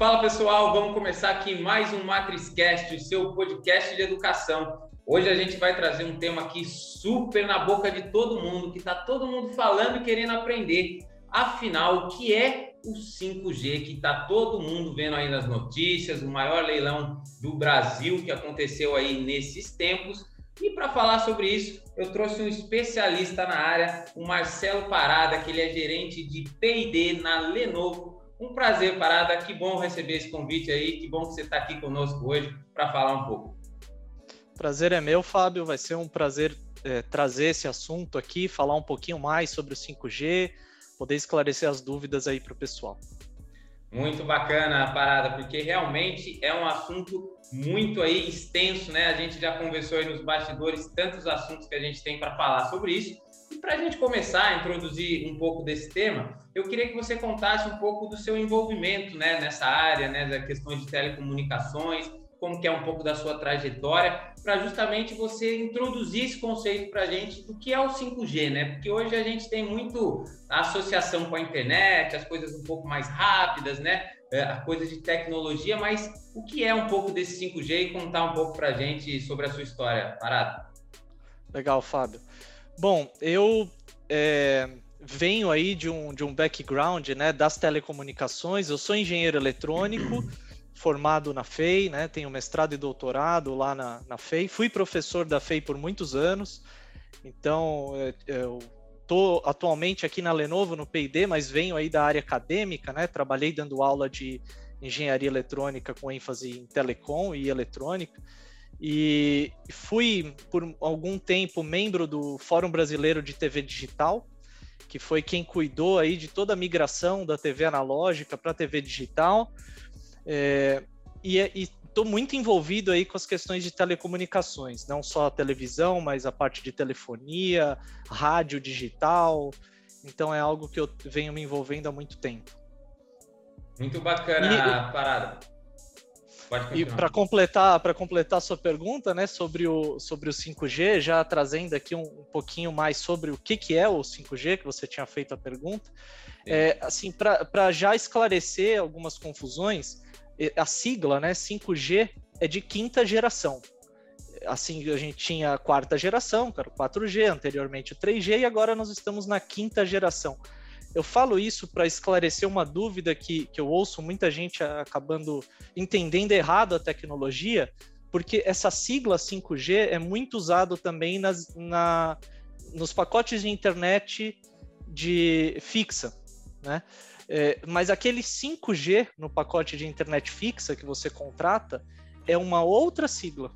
Fala pessoal, vamos começar aqui mais um MatrizCast, o seu podcast de educação. Hoje a gente vai trazer um tema aqui super na boca de todo mundo, que está todo mundo falando e querendo aprender. Afinal, o que é o 5G que está todo mundo vendo aí nas notícias, o maior leilão do Brasil que aconteceu aí nesses tempos. E para falar sobre isso, eu trouxe um especialista na área, o Marcelo Parada, que ele é gerente de P&D na Lenovo. Um prazer, Parada, que bom receber esse convite aí, que bom que você está aqui conosco hoje para falar um pouco. Prazer é meu, Fábio. Vai ser um prazer é, trazer esse assunto aqui, falar um pouquinho mais sobre o 5G, poder esclarecer as dúvidas aí para o pessoal. Muito bacana a parada, porque realmente é um assunto muito aí extenso, né? A gente já conversou aí nos bastidores tantos assuntos que a gente tem para falar sobre isso. E para a gente começar a introduzir um pouco desse tema, eu queria que você contasse um pouco do seu envolvimento né, nessa área, né, da questão de telecomunicações, como que é um pouco da sua trajetória, para justamente você introduzir esse conceito para a gente do que é o 5G, né? Porque hoje a gente tem muito a associação com a internet, as coisas um pouco mais rápidas, né? É, a coisa de tecnologia, mas o que é um pouco desse 5G e contar um pouco para a gente sobre a sua história, Parado? Legal, Fábio. Bom, eu é, venho aí de um, de um background né, das telecomunicações, eu sou engenheiro eletrônico, formado na FEI, né? Tenho mestrado e doutorado lá na, na FEI. Fui professor da FEI por muitos anos. Então, é, eu estou atualmente aqui na Lenovo, no P&D, mas venho aí da área acadêmica, né? Trabalhei dando aula de engenharia eletrônica com ênfase em telecom e eletrônica. E fui, por algum tempo, membro do Fórum Brasileiro de TV Digital, que foi quem cuidou aí de toda a migração da TV analógica para a TV digital. É, e estou muito envolvido aí com as questões de telecomunicações, não só a televisão, mas a parte de telefonia, rádio digital. Então é algo que eu venho me envolvendo há muito tempo. Muito bacana e, a parada. E para completar, para completar a sua pergunta, né, sobre o sobre o 5G, já trazendo aqui um, um pouquinho mais sobre o que, que é o 5G, que você tinha feito a pergunta, é, assim, para já esclarecer algumas confusões, a sigla, né, 5G, é de quinta geração. Assim, a gente tinha a quarta geração, que era o 4G, anteriormente o 3G, e agora nós estamos na quinta geração. Eu falo isso para esclarecer uma dúvida que, que eu ouço muita gente acabando entendendo errado a tecnologia, porque essa sigla 5G é muito usado também nas, na, nos pacotes de internet de fixa, né? É, mas aquele 5G no pacote de internet fixa que você contrata é uma outra sigla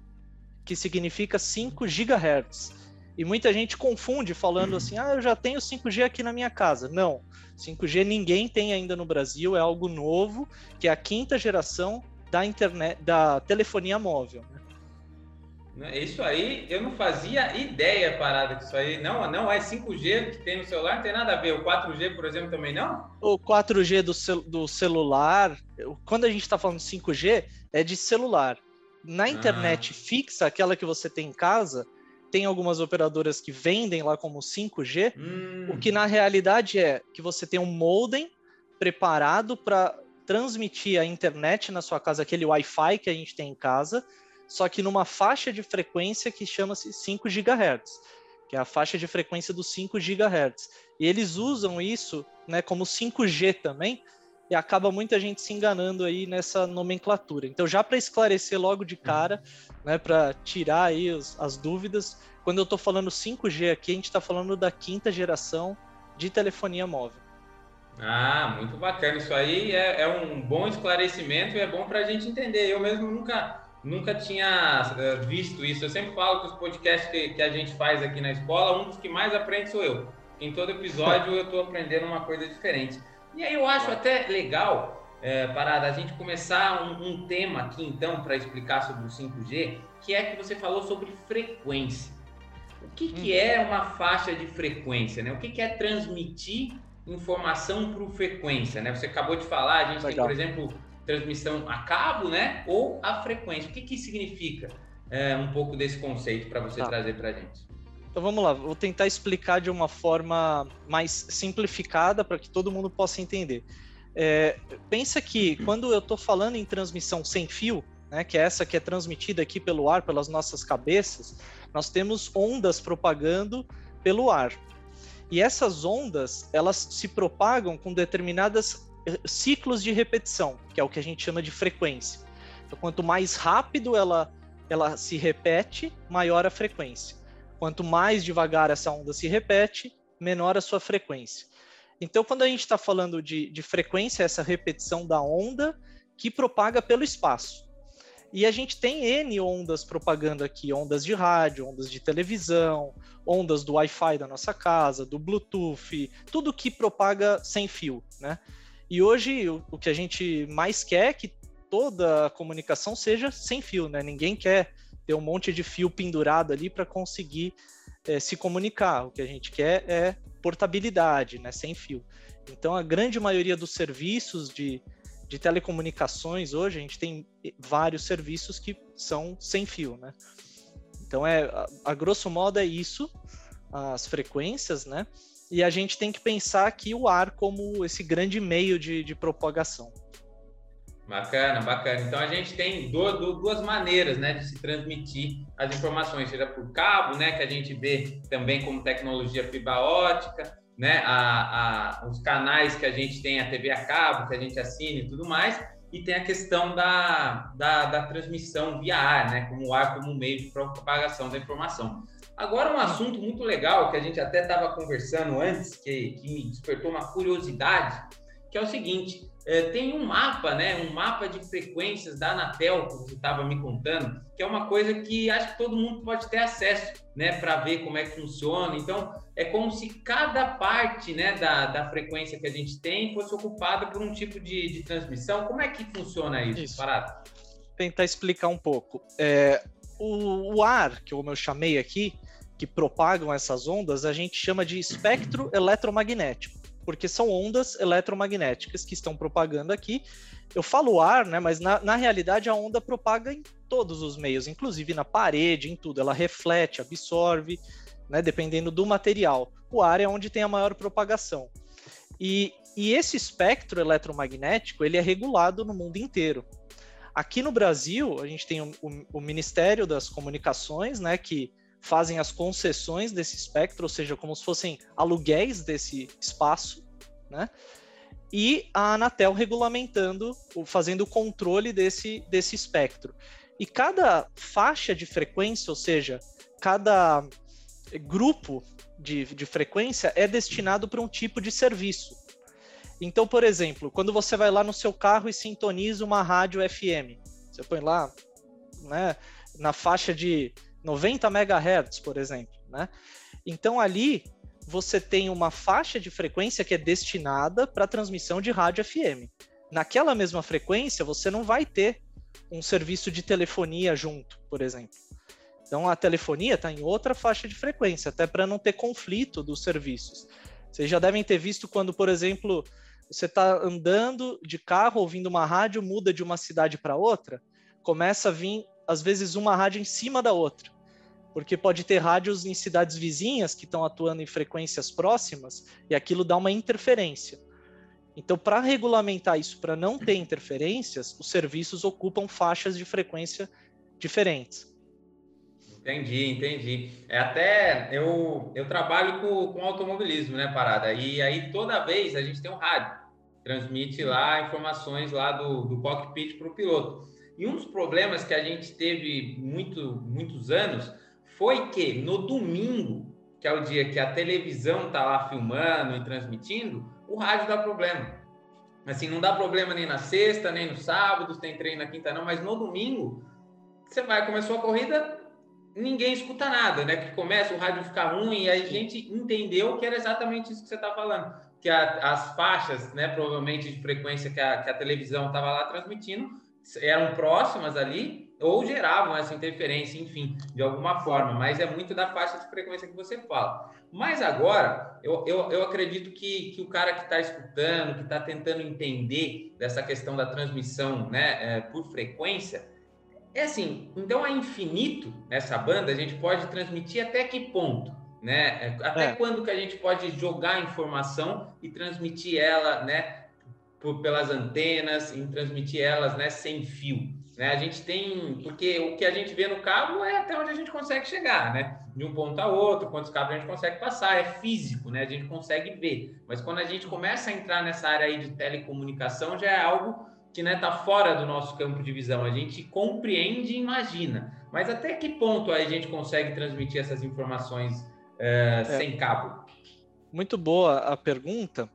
que significa 5 GHz. E muita gente confunde falando assim: ah, eu já tenho 5G aqui na minha casa. Não, 5G ninguém tem ainda no Brasil, é algo novo, que é a quinta geração da internet, da telefonia móvel. Né? Né? Isso aí, eu não fazia ideia parada que isso aí não, não é 5G que tem no celular, não tem nada a ver. O 4G, por exemplo, também não? O 4G do, cel do celular, quando a gente está falando 5G, é de celular. Na internet ah. fixa, aquela que você tem em casa, tem algumas operadoras que vendem lá como 5G, hum. o que na realidade é que você tem um modem preparado para transmitir a internet na sua casa, aquele Wi-Fi que a gente tem em casa, só que numa faixa de frequência que chama-se 5 GHz, que é a faixa de frequência dos 5 GHz. E eles usam isso né, como 5G também, e acaba muita gente se enganando aí nessa nomenclatura. Então, já para esclarecer logo de cara, né, para tirar aí os, as dúvidas, quando eu estou falando 5G aqui, a gente está falando da quinta geração de telefonia móvel. Ah, muito bacana. Isso aí é, é um bom esclarecimento e é bom para a gente entender. Eu mesmo nunca nunca tinha eh, visto isso. Eu sempre falo que os podcasts que, que, a gente faz aqui na escola, um dos que mais aprende sou eu. Em todo episódio eu estou aprendendo uma coisa diferente. E aí eu acho até legal, é, Parada, a gente começar um, um tema aqui então para explicar sobre o 5G, que é que você falou sobre frequência. O que, que hum. é uma faixa de frequência? Né? O que, que é transmitir informação por frequência? Né? Você acabou de falar, a gente legal. tem, por exemplo, transmissão a cabo, né? Ou a frequência. O que, que significa é, um pouco desse conceito para você tá. trazer para a gente? Então vamos lá, vou tentar explicar de uma forma mais simplificada para que todo mundo possa entender. É, pensa que quando eu estou falando em transmissão sem fio, né, que é essa que é transmitida aqui pelo ar, pelas nossas cabeças, nós temos ondas propagando pelo ar. E essas ondas, elas se propagam com determinadas eh, ciclos de repetição, que é o que a gente chama de frequência. Então, quanto mais rápido ela, ela se repete, maior a frequência. Quanto mais devagar essa onda se repete, menor a sua frequência. Então, quando a gente está falando de, de frequência, essa repetição da onda que propaga pelo espaço. E a gente tem N ondas propagando aqui, ondas de rádio, ondas de televisão, ondas do Wi-Fi da nossa casa, do Bluetooth, tudo que propaga sem fio, né? E hoje o, que a gente mais quer é que toda a comunicação seja sem fio, né? Ninguém quer ter um monte de fio pendurado ali para conseguir é, se comunicar. O que a gente quer é portabilidade, né? Sem fio. Então a grande maioria dos serviços de de telecomunicações hoje a gente tem vários serviços que são sem fio, né? Então é a, a grosso modo é isso, as frequências, né? E a gente tem que pensar aqui o ar como esse grande meio de, de propagação. Bacana, bacana. Então a gente tem duas, maneiras, né, de se transmitir as informações, seja por cabo, né, que a gente vê também como tecnologia fibra ótica, né, a, a, os canais que a gente tem, a TV a cabo, que a gente assina e tudo mais, e tem a questão da, da, da transmissão via ar, né, como o ar como meio de propagação da informação. Agora, um assunto muito legal que a gente até estava conversando antes, que, que me despertou uma curiosidade, que é o seguinte: é, tem um mapa, né? Um mapa de frequências da Anatel, que você estava me contando, que é uma coisa que acho que todo mundo pode ter acesso, né? Para ver como é que funciona. Então, é como se cada parte, né, da, da frequência que a gente tem fosse ocupada por um tipo de, de transmissão. Como é que funciona isso, isso. Parado? Tentar explicar um pouco. É, o, o ar, que eu chamei aqui, que propagam essas ondas, a gente chama de espectro eletromagnético porque são ondas eletromagnéticas que estão propagando aqui. Eu falo ar, né, mas na, na realidade a onda propaga em todos os meios, inclusive na parede, em tudo. Ela reflete, absorve, né, dependendo do material. O ar é onde tem a maior propagação. E, e esse espectro eletromagnético ele é regulado no mundo inteiro. Aqui no Brasil, a gente tem o, o, o Ministério das Comunicações, né, que fazem as concessões desse espectro, ou seja, como se fossem aluguéis desse espaço, né? E a Anatel regulamentando, fazendo o controle desse, desse espectro. E cada faixa de frequência, ou seja, cada grupo de, de frequência é destinado para um tipo de serviço. Então, por exemplo, quando você vai lá no seu carro e sintoniza uma rádio FM, você põe lá né, na faixa de 90 MHz, por exemplo, né? Então ali você tem uma faixa de frequência que é destinada para transmissão de rádio FM. Naquela mesma frequência, você não vai ter um serviço de telefonia junto, por exemplo. Então a telefonia está em outra faixa de frequência, até para não ter conflito dos serviços. Vocês já devem ter visto quando, por exemplo, você está andando de carro ouvindo uma rádio, muda de uma cidade para outra, começa a vir às vezes uma rádio em cima da outra porque pode ter rádios em cidades vizinhas que estão atuando em frequências próximas e aquilo dá uma interferência. Então, para regulamentar isso, para não ter interferências, os serviços ocupam faixas de frequência diferentes. Entendi, entendi. É até eu, eu trabalho com, com automobilismo, né, Parada? E aí toda vez a gente tem um rádio, transmite lá informações lá do, do cockpit para o piloto. E um dos problemas que a gente teve muito, muitos anos foi que no domingo, que é o dia que a televisão tá lá filmando e transmitindo, o rádio dá problema. Assim, não dá problema nem na sexta, nem no sábado, tem treino na quinta não, mas no domingo, você vai, começou a corrida, ninguém escuta nada, né? Que começa o rádio ficar ruim e aí a gente entendeu que era exatamente isso que você está falando, que a, as faixas, né, provavelmente de frequência que a, que a televisão estava lá transmitindo, eram próximas ali ou geravam essa interferência, enfim, de alguma forma, mas é muito da faixa de frequência que você fala. Mas agora, eu, eu, eu acredito que, que o cara que está escutando, que está tentando entender dessa questão da transmissão né, é, por frequência, é assim, então é infinito nessa banda, a gente pode transmitir até que ponto? Né? É, até é. quando que a gente pode jogar informação e transmitir ela, né? por, pelas antenas, em transmitir elas né, sem fio. Né? A gente tem, porque o que a gente vê no cabo é até onde a gente consegue chegar, né? De um ponto a outro, quantos cabos a gente consegue passar, é físico, né? A gente consegue ver. Mas quando a gente começa a entrar nessa área aí de telecomunicação, já é algo que está né, tá fora do nosso campo de visão. A gente compreende e imagina. Mas até que ponto a gente consegue transmitir essas informações é, é. sem cabo? Muito boa a pergunta.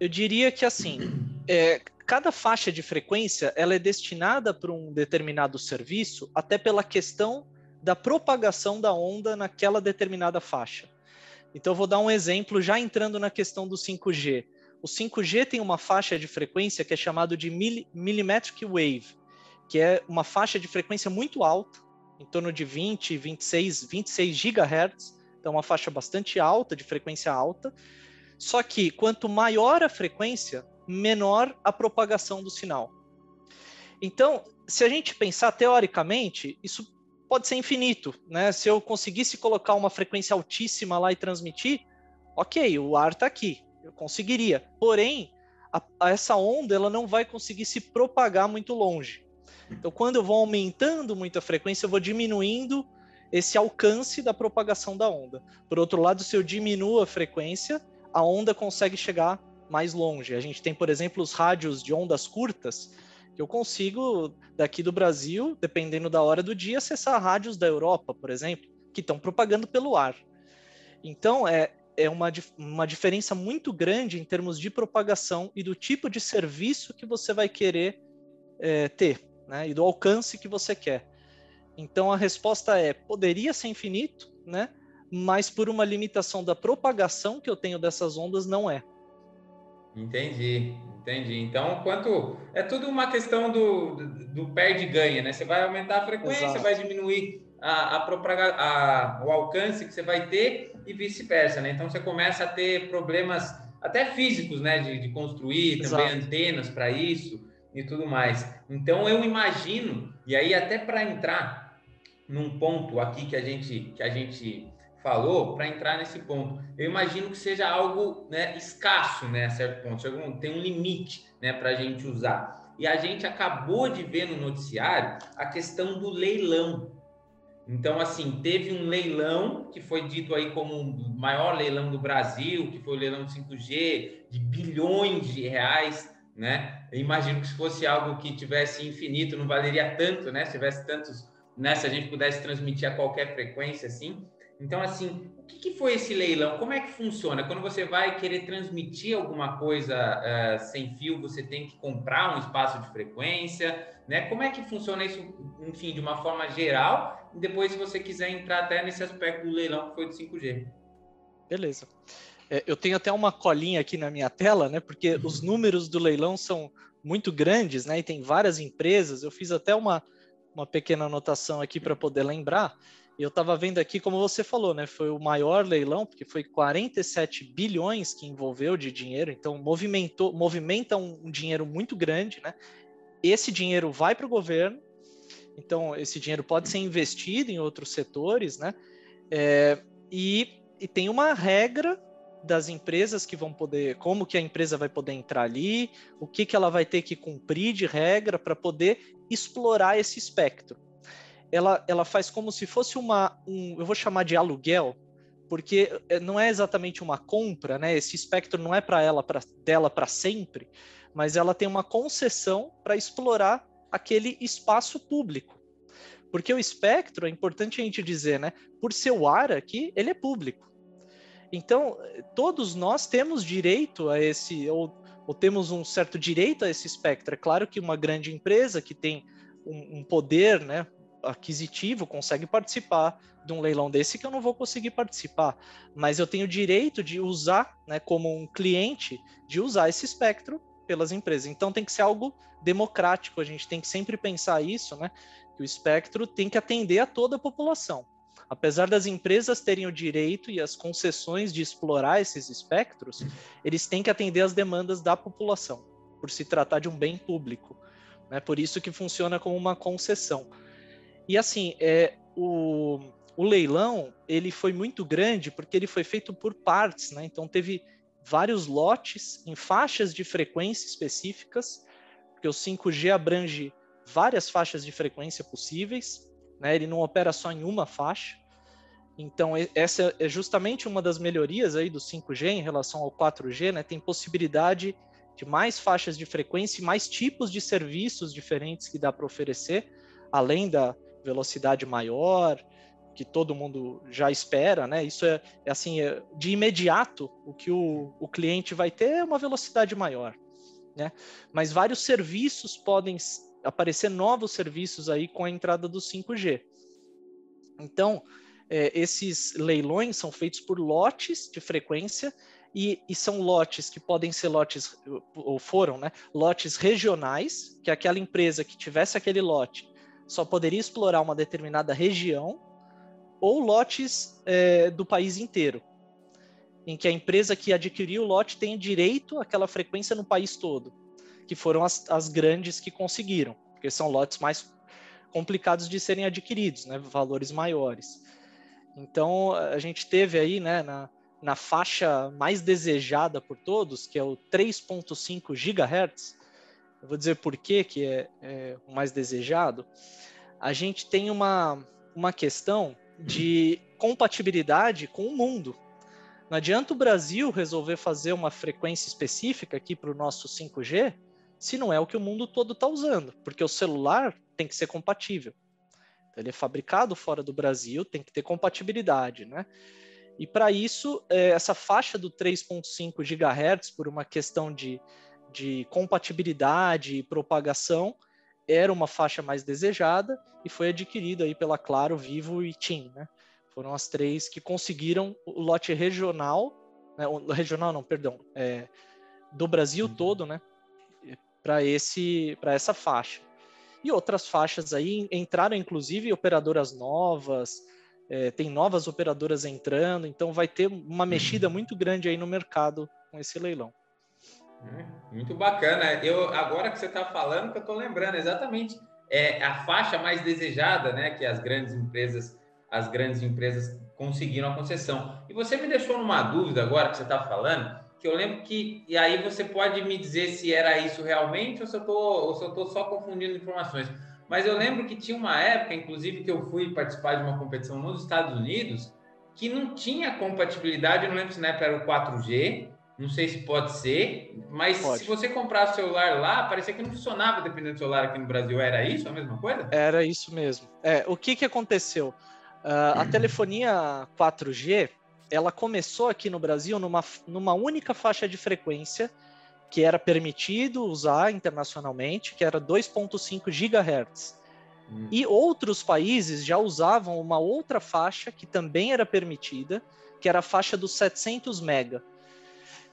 Eu diria que assim, é, cada faixa de frequência ela é destinada para um determinado serviço, até pela questão da propagação da onda naquela determinada faixa. Então, vou dar um exemplo já entrando na questão do 5G. O 5G tem uma faixa de frequência que é chamado de millimetric wave, que é uma faixa de frequência muito alta, em torno de 20, 26, 26 gigahertz, então uma faixa bastante alta, de frequência alta, só que quanto maior a frequência, menor a propagação do sinal. Então, se a gente pensar teoricamente, isso pode ser infinito, né? Se eu conseguisse colocar uma frequência altíssima lá e transmitir, ok, o ar está aqui, eu conseguiria. Porém, a, a essa onda ela não vai conseguir se propagar muito longe. Então, quando eu vou aumentando muito a frequência, eu vou diminuindo esse alcance da propagação da onda. Por outro lado, se eu diminuo a frequência, a onda consegue chegar mais longe. A gente tem, por exemplo, os rádios de ondas curtas, que eu consigo, daqui do Brasil, dependendo da hora do dia, acessar rádios da Europa, por exemplo, que estão propagando pelo ar. Então, é, é uma, uma diferença muito grande em termos de propagação e do tipo de serviço que você vai querer é, ter, né? E do alcance que você quer. Então, a resposta é: poderia ser infinito, né? Mas por uma limitação da propagação que eu tenho dessas ondas, não é. Entendi, entendi. Então, quanto. É tudo uma questão do, do, perde-ganha, né? Você vai aumentar a frequência, Exato. vai diminuir a, a, propaga, a, o alcance que você vai ter e vice-versa, né? Então, você começa a ter problemas até físicos, né? De, de construir Exato. também antenas para isso e tudo mais. Então, eu imagino, e aí até para entrar num ponto aqui que a gente, que a gente falou para entrar nesse ponto. Eu imagino que seja algo né, escasso, né, a certo ponto. Tem um limite né, para a gente usar. E a gente acabou de ver no noticiário a questão do leilão. Então, assim, teve um leilão que foi dito aí como o maior leilão do Brasil, que foi o leilão 5G, de bilhões de reais, né? Eu imagino que se fosse algo que tivesse infinito, não valeria tanto, né? Se tivesse tantos, né? Se a gente pudesse transmitir a qualquer frequência, assim. Então, assim, o que, que, foi esse leilão? Como é que funciona? Quando você vai querer transmitir alguma coisa uh, sem fio, você tem que comprar um espaço de frequência, né? Como é que funciona isso, enfim, de uma forma geral? E depois, se você quiser entrar até nesse aspecto do leilão que foi do 5G. Beleza. É, eu tenho até uma colinha aqui na minha tela, né? Porque uhum. os números do leilão são muito grandes, né? E tem várias empresas. Eu fiz até uma, uma pequena anotação aqui para poder lembrar. Eu estava vendo aqui, como você falou, né? Foi o maior leilão, porque foi 47 bilhões que envolveu de dinheiro, então movimentou, movimenta um, um dinheiro muito grande, né? Esse dinheiro vai para o governo, então esse dinheiro pode ser investido em outros setores, né? É, e, e tem uma regra das empresas que vão poder, como que a empresa vai poder entrar ali, o que, que ela vai ter que cumprir de regra para poder explorar esse espectro ela, ela faz como se fosse uma, um, eu vou chamar de aluguel, porque é, não é exatamente uma compra, né? Esse espectro não é para ela, para dela para sempre, mas ela tem uma concessão para explorar aquele espaço público. Porque o espectro, é importante a gente dizer, né? Por ser o ar aqui, ele é público. Então, todos nós temos direito a esse, ou, ou temos um certo direito a esse espectro. É claro que uma grande empresa que tem um, um poder, né, aquisitivo consegue participar de um leilão desse que eu não vou conseguir participar, mas eu tenho direito de usar, né, como um cliente, de usar esse espectro pelas empresas. Então tem que ser algo democrático, a gente tem que sempre pensar isso, né, que o espectro tem que atender a toda a população. Apesar das empresas terem o direito e as concessões de explorar esses espectros, eles têm que atender às demandas da população, por se tratar de um bem público. Né? Por isso que funciona como uma concessão. E assim, é, o, o leilão ele foi muito grande porque ele foi feito por partes, né? Então teve vários lotes em faixas de frequência específicas, porque o 5G abrange várias faixas de frequência possíveis, né? ele não opera só em uma faixa. Então, essa é justamente uma das melhorias aí do 5G em relação ao 4G, né? Tem possibilidade de mais faixas de frequência e mais tipos de serviços diferentes que dá para oferecer, além da velocidade maior, que todo mundo já espera, né? Isso é, é assim, é, de imediato, o que o, o cliente vai ter é uma velocidade maior, né? Mas vários serviços podem aparecer novos serviços aí com a entrada do 5G. Então, é, esses leilões são feitos por lotes de frequência e, e, são lotes que podem ser lotes, ou foram, né? Lotes regionais, que aquela empresa que tivesse aquele lote só poderia explorar uma determinada região ou lotes é, do país inteiro, em que a empresa que adquiriu o lote tem direito àquela frequência no país todo, que foram as, as grandes que conseguiram, porque são lotes mais complicados de serem adquiridos, né, valores maiores. Então, a gente teve aí, né, na, na faixa mais desejada por todos, que é o 3.5 GHz, eu vou dizer por quê que é, é o mais desejado, a gente tem uma, uma questão de compatibilidade com o mundo. Não adianta o Brasil resolver fazer uma frequência específica aqui para o nosso 5G se não é o que o mundo todo está usando, porque o celular tem que ser compatível. Então, ele é fabricado fora do Brasil, tem que ter compatibilidade, né? E para isso, é, essa faixa do 3.5 GHz, por uma questão de, de compatibilidade e propagação, era uma faixa mais desejada e foi adquirida aí pela Claro, Vivo e TIM, né? Foram as três que conseguiram o lote regional, né? regional não, perdão, é, do Brasil uhum. todo, né? Para esse, para essa faixa. E outras faixas aí entraram, inclusive, operadoras novas, é, tem novas operadoras entrando, então vai ter uma mexida uhum. muito grande aí no mercado com esse leilão. Hum, muito bacana. Eu agora que você está falando, que eu estou lembrando exatamente é a faixa mais desejada, né? Que as grandes empresas, as grandes empresas conseguiram a concessão. E você me deixou numa dúvida agora que você está falando, que eu lembro que e aí você pode me dizer se era isso realmente ou se eu tô, ou se eu tô só confundindo informações. Mas eu lembro que tinha uma época, inclusive, que eu fui participar de uma competição nos Estados Unidos que não tinha compatibilidade. Eu não lembro se na época era o 4G não sei se pode ser, mas pode. se você comprar celular lá, parecia que não funcionava dependendo do celular aqui no Brasil. Era isso a mesma coisa? Era isso mesmo. É, o que, que aconteceu? Uh, a telefonia 4G, ela começou aqui no Brasil numa, numa única faixa de frequência que era permitido usar internacionalmente, que era 2.5 GHz. Hum. E outros países já usavam uma outra faixa que também era permitida, que era a faixa dos 700 MB.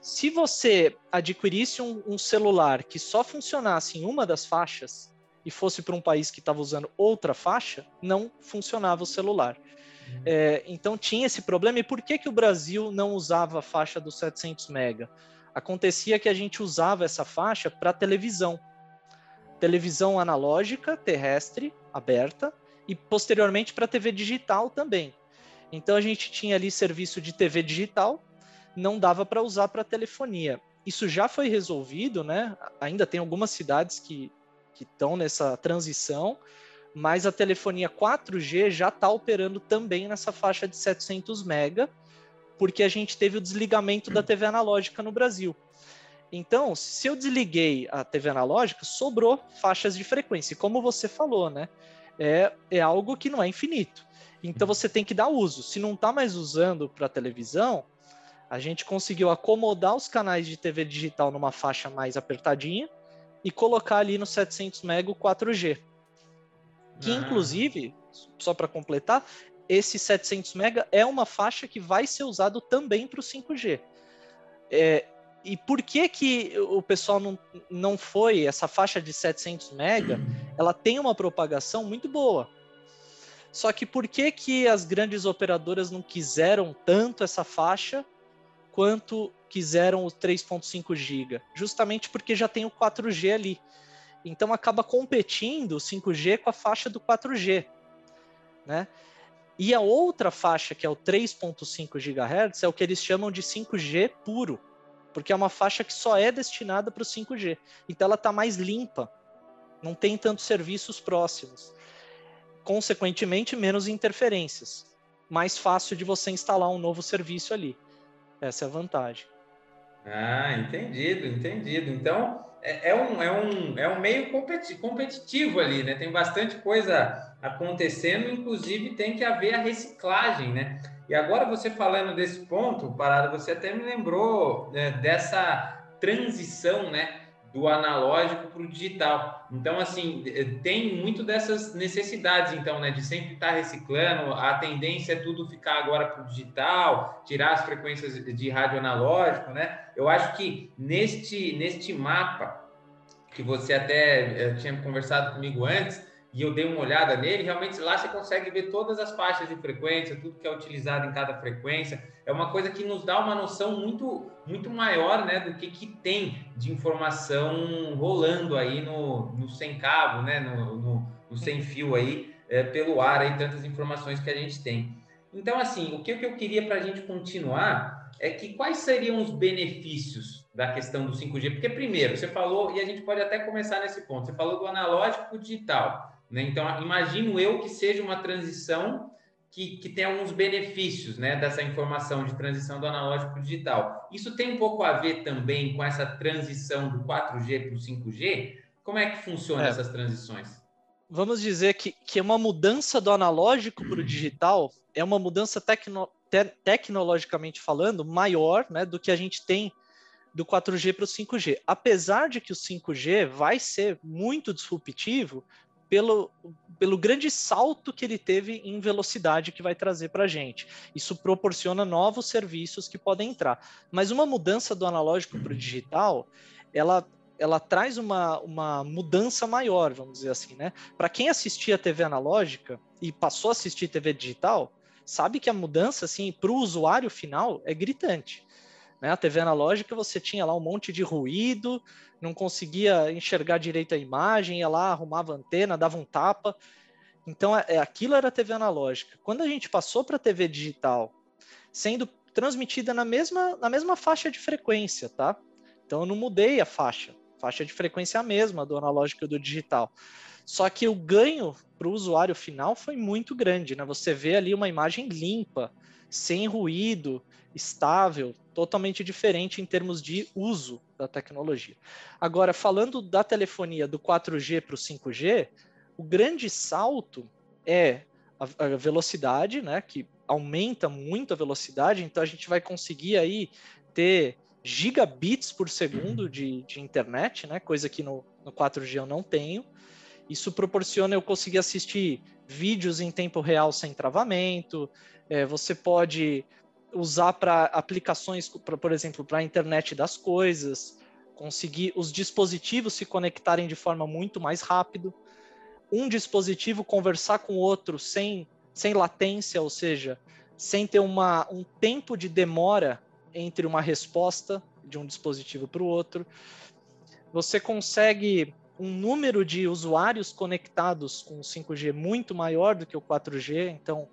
Se você adquirisse um, um celular que só funcionasse em uma das faixas e fosse para um país que estava usando outra faixa, não funcionava o celular. Uhum. É, então tinha esse problema. E por que, que o Brasil não usava a faixa dos 700 mega? Acontecia que a gente usava essa faixa para televisão. Televisão analógica, terrestre, aberta, e posteriormente para TV digital também. Então a gente tinha ali serviço de TV digital não dava para usar para telefonia. Isso já foi resolvido, né? Ainda tem algumas cidades que estão nessa transição, mas a telefonia 4G já está operando também nessa faixa de 700 mega, porque a gente teve o desligamento da TV analógica no Brasil. Então, se eu desliguei a TV analógica, sobrou faixas de frequência. Como você falou, né? É, é algo que não é infinito. Então você tem que dar uso. Se não está mais usando para televisão, a gente conseguiu acomodar os canais de TV digital numa faixa mais apertadinha e colocar ali no 700 MB o 4G. Que, ah. inclusive, só para completar, esse 700 MB é uma faixa que vai ser usado também para o 5G. É, e por que que o pessoal não, não foi, essa faixa de 700 MB, ela tem uma propagação muito boa. Só que por que que as grandes operadoras não quiseram tanto essa faixa quanto quiseram o 3.5 GB, justamente porque já tem o 4G ali. Então acaba competindo o 5G com a faixa do 4G, né? E a outra faixa, que é o 3.5 GHz, é o que eles chamam de 5G puro, porque é uma faixa que só é destinada para o 5G. Então ela está mais limpa, não tem tantos serviços próximos. Consequentemente, menos interferências. Mais fácil de você instalar um novo serviço ali. Essa é a vantagem. Ah, entendido, entendido. Então, é, é um, é, um, é um meio competitivo ali, né? Tem bastante coisa acontecendo, inclusive tem que haver a reciclagem, né? E agora você falando desse ponto, Parada, você até me lembrou né, dessa transição, né? Do analógico para o digital. Então, assim, tem muito dessas necessidades, então, né, de sempre estar reciclando. A tendência é tudo ficar agora para o digital, tirar as frequências de rádio analógico, né? Eu acho que neste, neste mapa, que você até eh, tinha conversado comigo antes, e eu dei uma olhada nele, realmente lá você consegue ver todas as faixas de frequência, tudo que é utilizado em cada frequência. É uma coisa que nos dá uma noção muito, muito maior né, do que, que tem de informação rolando aí no, no sem cabo, né, no, no, no sem fio aí, é, pelo ar, aí, tantas informações que a gente tem. Então, assim, o que, que eu queria para a gente continuar é que quais seriam os benefícios da questão do 5G? Porque, primeiro, você falou, e a gente pode até começar nesse ponto, você falou do analógico para o digital. Né? Então, imagino eu que seja uma transição que, que tem alguns benefícios né, dessa informação de transição do analógico para o digital. Isso tem um pouco a ver também com essa transição do 4G para o 5G? Como é que funcionam é. essas transições? Vamos dizer que, que uma mudança do analógico para o digital é uma mudança tecno, te, tecnologicamente falando maior né, do que a gente tem do 4G para o 5G. Apesar de que o 5G vai ser muito disruptivo, pelo, pelo grande salto que ele teve em velocidade que vai trazer para a gente. Isso proporciona novos serviços que podem entrar. Mas uma mudança do analógico para o digital, ela, ela traz uma, uma mudança maior, vamos dizer assim, né? Para quem assistia TV analógica e passou a assistir TV digital, sabe que a mudança, assim, para o usuário final é gritante. Né? A TV analógica você tinha lá um monte de ruído, não conseguia enxergar direito a imagem, ia lá, arrumava antena, dava um tapa. Então, é, é aquilo era TV analógica. Quando a gente passou para TV digital, sendo transmitida na mesma, na mesma faixa de frequência, tá? Então, eu não mudei a faixa. Faixa de frequência é a mesma do analógico e do digital. Só que o ganho para o usuário final foi muito grande, né? Você vê ali uma imagem limpa, sem ruído, estável, totalmente diferente em termos de uso da tecnologia. Agora, falando da telefonia do 4G para o 5G, o grande salto é a, velocidade, né, que aumenta muito a velocidade, então a gente vai conseguir aí ter gigabits por segundo de, de internet, né, coisa que no, no 4G eu não tenho. Isso proporciona eu conseguir assistir vídeos em tempo real sem travamento. É, você pode usar para aplicações, pra, por exemplo, para a internet das coisas, conseguir os dispositivos se conectarem de forma muito mais rápido, um dispositivo conversar com o outro sem, sem latência, ou seja, sem ter uma, um tempo de demora entre uma resposta de um dispositivo para o outro. Você consegue um número de usuários conectados com o 5G muito maior do que o 4G, então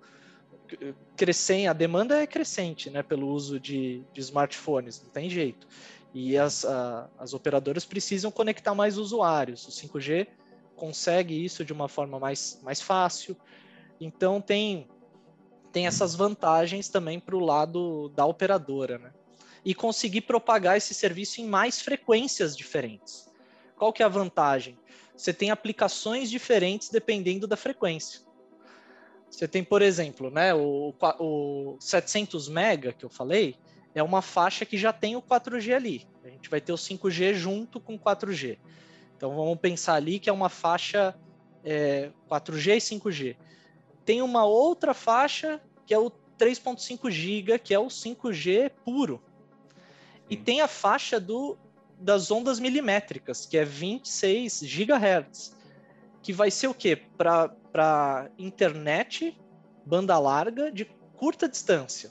crescem, a demanda é crescente, né, pelo uso de, de smartphones, não tem jeito. E as, a, as operadoras precisam conectar mais usuários. O 5G consegue isso de uma forma mais, mais fácil. Então tem, tem essas vantagens também para o lado da operadora, né? E conseguir propagar esse serviço em mais frequências diferentes. Qual que é a vantagem? Você tem aplicações diferentes dependendo da frequência. Você tem, por exemplo, né, o, o 700 mega que eu falei, é uma faixa que já tem o 4G ali. A gente vai ter o 5G junto com o 4G. Então vamos pensar ali que é uma faixa é, 4G e 5G. Tem uma outra faixa que é o 3.5 GB, que é o 5G puro. E tem a faixa do, das ondas milimétricas, que é 26 GHz, que vai ser o quê? Para internet banda larga de curta distância.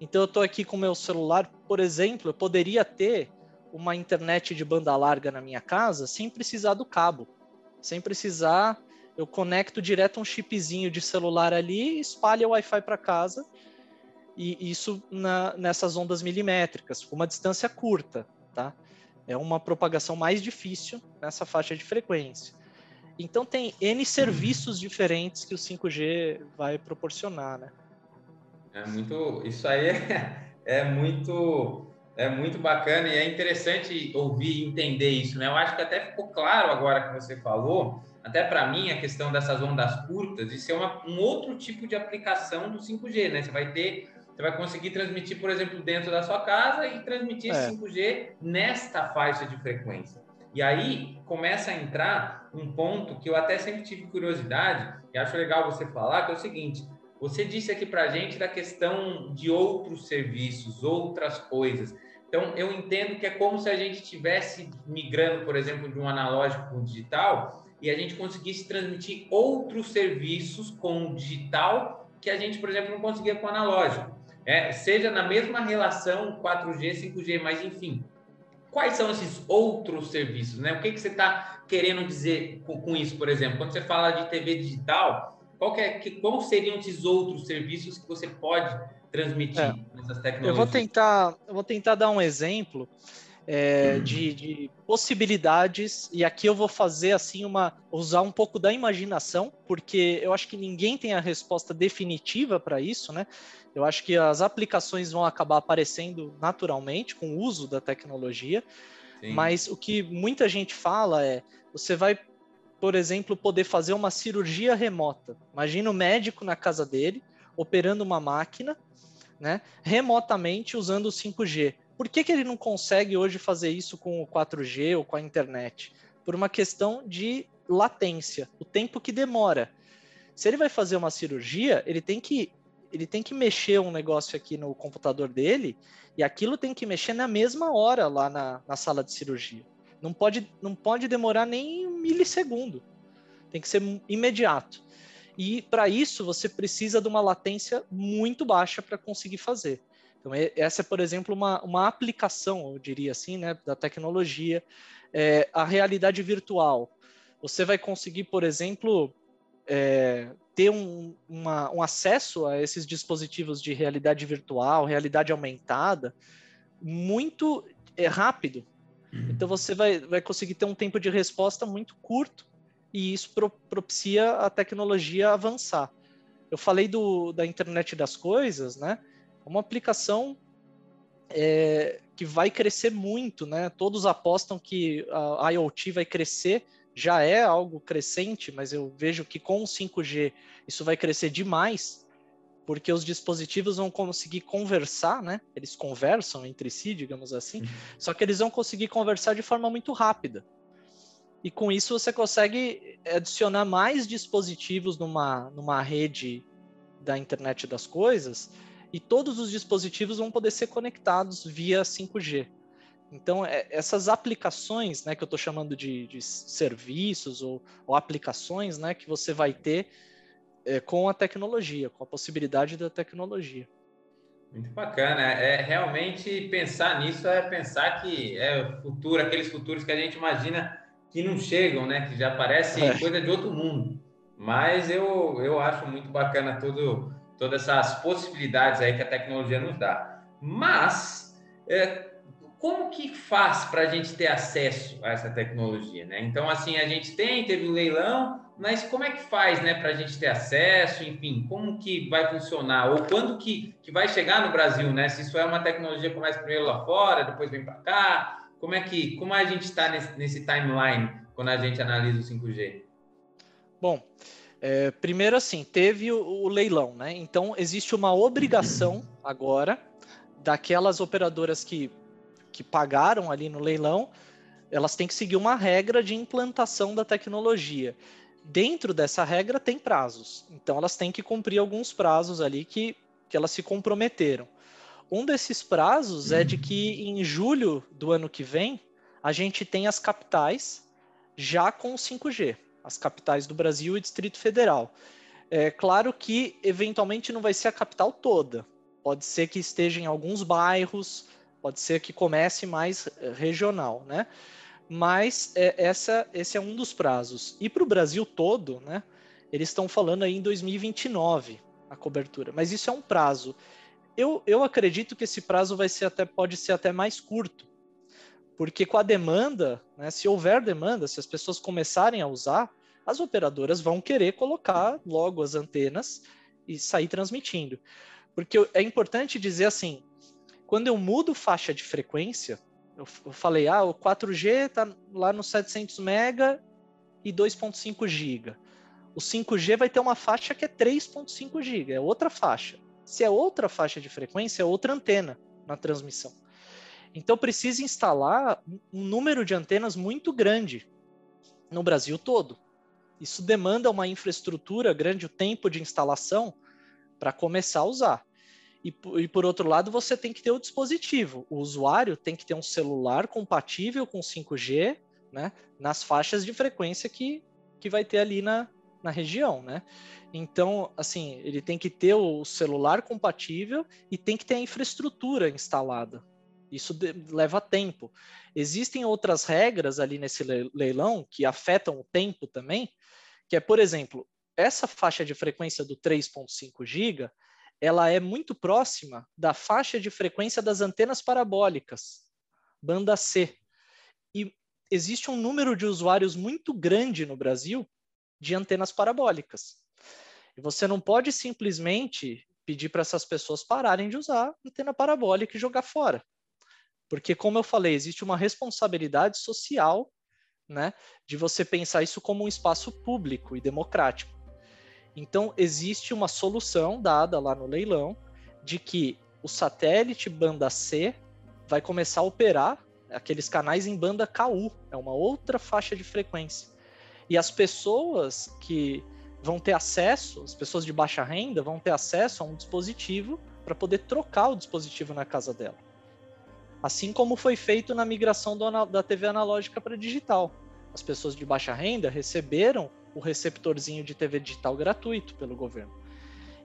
Então eu estou aqui com meu celular, por exemplo, eu poderia ter uma internet de banda larga na minha casa sem precisar do cabo, sem precisar, eu conecto direto um chipzinho de celular ali, espalha o Wi-Fi para casa e isso na, nessas ondas milimétricas, uma distância curta, tá? É uma propagação mais difícil nessa faixa de frequência. Então tem N serviços diferentes que o 5G vai proporcionar, né? É muito, isso aí é, é muito é muito bacana e é interessante ouvir e entender isso, né? Eu acho que até ficou claro agora que você falou, até para mim, a questão dessas ondas curtas, isso é uma, um outro tipo de aplicação do 5G, né? Você vai ter, você vai conseguir transmitir, por exemplo, dentro da sua casa e transmitir é. 5G nesta faixa de frequência. E aí começa a entrar um ponto que eu até sempre tive curiosidade, e acho legal você falar, que é o seguinte: você disse aqui para a gente da questão de outros serviços, outras coisas. Então, eu entendo que é como se a gente estivesse migrando, por exemplo, de um analógico para um digital e a gente conseguisse transmitir outros serviços com o digital que a gente, por exemplo, não conseguia com o analógico. É, seja na mesma relação 4G, 5G, mas enfim. Quais são esses outros serviços? Né? O que, que você está querendo dizer com, com, isso, por exemplo? Quando você fala de TV digital, qual que é, que, quais seriam esses outros serviços que você pode transmitir é. nessas tecnologias? Eu vou tentar, eu vou tentar dar um exemplo é, uhum. de, de, possibilidades e aqui eu vou fazer assim uma usar um pouco da imaginação porque eu acho que ninguém tem a resposta definitiva para isso, né? Eu acho que as aplicações vão acabar aparecendo naturalmente com o uso da tecnologia, Sim. mas o que muita gente fala é você vai por exemplo, poder fazer uma cirurgia remota. Imagina o médico na casa dele, operando uma máquina, né, remotamente usando o 5G. Por que, que ele não consegue hoje fazer isso com o 4G ou com a internet? Por uma questão de latência, o tempo que demora. Se ele vai fazer uma cirurgia, ele tem que ele tem que mexer um negócio aqui no computador dele e aquilo tem que mexer na mesma hora lá na, na sala de cirurgia. Não pode, não pode demorar nem um milissegundo. Tem que ser imediato. E para isso você precisa de uma latência muito baixa para conseguir fazer. Então, essa é, por exemplo, uma, uma aplicação, eu diria assim, né, da tecnologia. É, a realidade virtual. Você vai conseguir, por exemplo, é, ter um, uma, um acesso a esses dispositivos de realidade virtual, realidade aumentada, muito é, rápido. Uhum. Então, você vai, vai conseguir ter um tempo de resposta muito curto e isso pro, propicia a tecnologia avançar. Eu falei do, da internet das coisas, né? Uma aplicação é, que vai crescer muito, né? Todos apostam que a IoT vai crescer, já é algo crescente, mas eu vejo que com o 5G isso vai crescer demais, porque os dispositivos vão conseguir conversar, né? Eles conversam entre si, digamos assim, uhum. só que eles vão conseguir conversar de forma muito rápida e com isso você consegue adicionar mais dispositivos numa, numa rede da internet das coisas e todos os dispositivos vão poder ser conectados via 5G. Então, é, essas aplicações, né, que eu estou chamando de, de serviços ou, ou, aplicações, né, que você vai ter é, com a tecnologia, com a possibilidade da tecnologia. Muito bacana. É, realmente pensar nisso é pensar que é futuro, aqueles futuros que a gente imagina que não chegam, né? Que já parece é. coisa de outro mundo. Mas eu, eu acho muito bacana tudo, todas essas possibilidades aí que a tecnologia nos dá. Mas é, como que faz para a gente ter acesso a essa tecnologia, né? Então, assim, a gente tem, teve um leilão, mas como é que faz, né, para a gente ter acesso, enfim, como que vai funcionar? Ou quando que, que vai chegar no Brasil, né? Se isso é uma tecnologia que começa primeiro lá fora, depois vem para cá, como é que como a gente está nesse, nesse, timeline quando a gente analisa o 5G? Bom, é, primeiro assim, teve o, o, leilão, né? Então existe uma obrigação agora daquelas operadoras que, que pagaram ali no leilão, elas têm que seguir uma regra de implantação da tecnologia. Dentro dessa regra tem prazos, então elas têm que cumprir alguns prazos ali que, que elas se comprometeram. Um desses prazos é de que em julho do ano que vem a gente tem as capitais já com 5G, as capitais do Brasil e Distrito Federal. É claro que eventualmente não vai ser a capital toda. Pode ser que esteja em alguns bairros, pode ser que comece mais eh, regional, né? Mas é, essa, esse é um dos prazos. E para o Brasil todo, né? Eles estão falando aí em 2029 a cobertura. Mas isso é um prazo eu, eu acredito que esse prazo vai ser até, pode ser até mais curto, porque com a demanda, né, se houver demanda, se as pessoas começarem a usar, as operadoras vão querer colocar logo as antenas e sair transmitindo. Porque é importante dizer assim, quando eu mudo faixa de frequência, eu, eu falei, ah, o 4G está lá no 700 mega e 2.5 giga. O 5G vai ter uma faixa que é 3.5 giga, é outra faixa. Se é outra faixa de frequência, é outra antena na transmissão. Então precisa instalar um número de antenas muito grande no Brasil todo. Isso demanda uma infraestrutura grande, o tempo de instalação para começar a usar. E, e, por outro lado, você tem que ter o dispositivo. O usuário tem que ter um celular compatível com 5G, né, nas faixas de frequência que, que vai ter ali na, na região, né? Então, assim, ele tem que ter o celular compatível e tem que ter a infraestrutura instalada. Isso de, leva tempo. Existem outras regras ali nesse leilão que afetam o tempo também, que é, por exemplo, essa faixa de frequência do 3.5 GB, ela é muito próxima da faixa de frequência das antenas parabólicas, banda C. E existe um número de usuários muito grande no Brasil de antenas parabólicas. E você não pode simplesmente pedir para essas pessoas pararem de usar antena parabólica e jogar fora. Porque, como eu falei, existe uma responsabilidade social né, de você pensar isso como um espaço público e democrático. Então, existe uma solução dada lá no leilão de que o satélite banda C vai começar a operar aqueles canais em banda KU, é uma outra faixa de frequência. E as pessoas que vão ter acesso, as pessoas de baixa renda vão ter acesso a um dispositivo para poder trocar o dispositivo na casa dela. Assim como foi feito na migração do, da TV analógica para digital. As pessoas de baixa renda receberam o receptorzinho de TV digital gratuito pelo governo.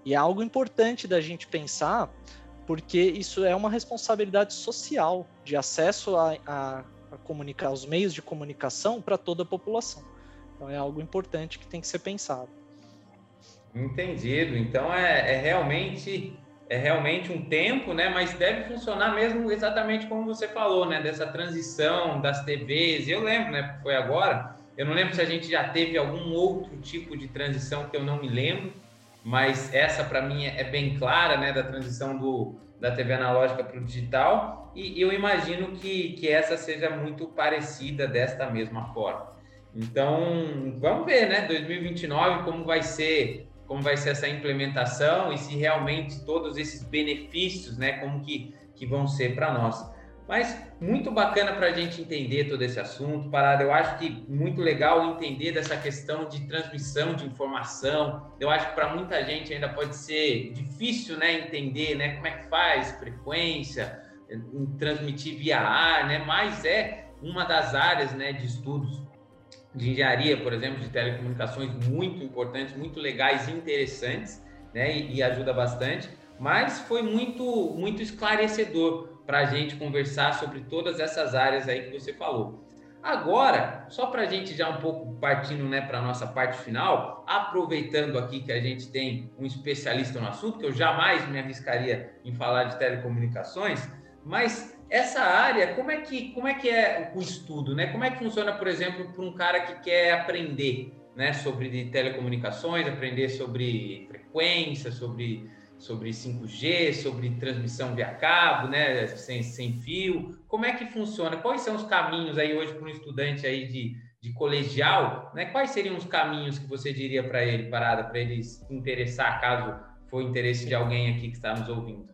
E é algo importante da gente pensar, porque isso é uma responsabilidade social de acesso a, a, a comunicar os meios de comunicação para toda a população. Então é algo importante que tem que ser pensado. Entendido. Então é, é realmente é realmente um tempo, né? Mas deve funcionar mesmo exatamente como você falou, né? Dessa transição das TVs. Eu lembro, né? Foi agora. Eu não lembro se a gente já teve algum outro tipo de transição que eu não me lembro, mas essa para mim é bem clara, né? Da transição do, da TV analógica para o digital. E eu imagino que, que essa seja muito parecida desta mesma forma. Então, vamos ver, né? 2029 como vai ser como vai ser essa implementação e se realmente todos esses benefícios, né, como que, que vão ser para nós. Mas muito bacana para a gente entender todo esse assunto, Parada. Eu acho que muito legal entender dessa questão de transmissão de informação. Eu acho que para muita gente ainda pode ser difícil, né, entender, né, como é que faz frequência, transmitir via ar, né, mas é uma das áreas, né, de estudos de engenharia, por exemplo, de telecomunicações muito importantes, muito legais e interessantes, né? E, e ajuda bastante. Mas foi muito, muito esclarecedor para a gente conversar sobre todas essas áreas aí que você falou. Agora, só para a gente já um pouco partindo né, para a nossa parte final, aproveitando aqui que a gente tem um especialista no assunto, que eu jamais me arriscaria em falar de telecomunicações, mas essa área, como é que, como é, que é o estudo, né? Como é que funciona, por exemplo, para um cara que quer aprender, né, sobre telecomunicações, aprender sobre frequência, sobre sobre 5G, sobre transmissão via cabo, né, sem, sem fio. Como é que funciona? Quais são os caminhos aí hoje para um estudante aí de, de colegial, né? Quais seriam os caminhos que você diria para ele, parada, para ele se interessar, caso for interesse de alguém aqui que está nos ouvindo?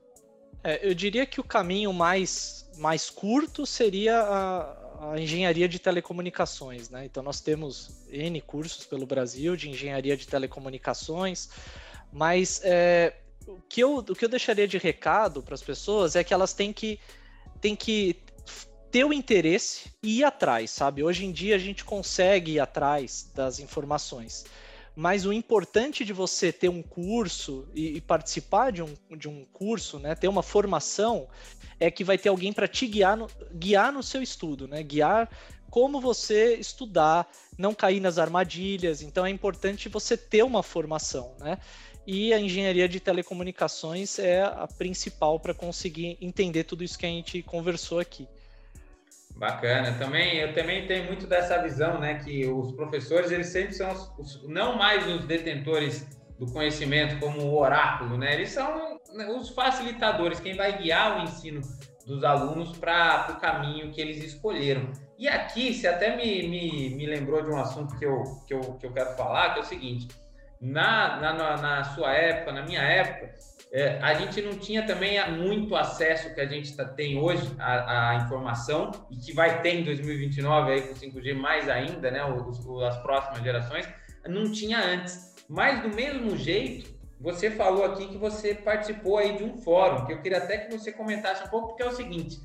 É, eu diria que o caminho mais mais curto seria a, a, engenharia de telecomunicações, né? Então nós temos N cursos pelo Brasil de engenharia de telecomunicações, mas é, que eu, o que eu deixaria de recado para as pessoas é que elas têm que, têm que ter o interesse e ir atrás, sabe? Hoje em dia a gente consegue ir atrás das informações mas o importante de você ter um curso e, e, participar de um, de um curso, né, ter uma formação, é que vai ter alguém para te guiar no, guiar no seu estudo, né, guiar como você estudar, não cair nas armadilhas. Então é importante você ter uma formação, né? E a engenharia de telecomunicações é a principal para conseguir entender tudo isso que a gente conversou aqui. Bacana. Também eu também tenho muito dessa visão, né, que os professores eles sempre são os, os, não mais os detentores do conhecimento como o oráculo, né? Eles são né, os facilitadores, quem vai guiar o ensino dos alunos para o caminho que eles escolheram. E aqui, você até me, me, me lembrou de um assunto que eu, que, eu, que eu quero falar, que é o seguinte: na, na, na sua época, na minha época, é, a gente não tinha também muito acesso que a gente tá, tem hoje à, informação e que vai ter em 2029 aí com 5G mais ainda, né? Os, as próximas gerações, não tinha antes. Mas do mesmo jeito, você falou aqui que você participou aí de um fórum, que eu queria até que você comentasse um pouco, porque é o seguinte: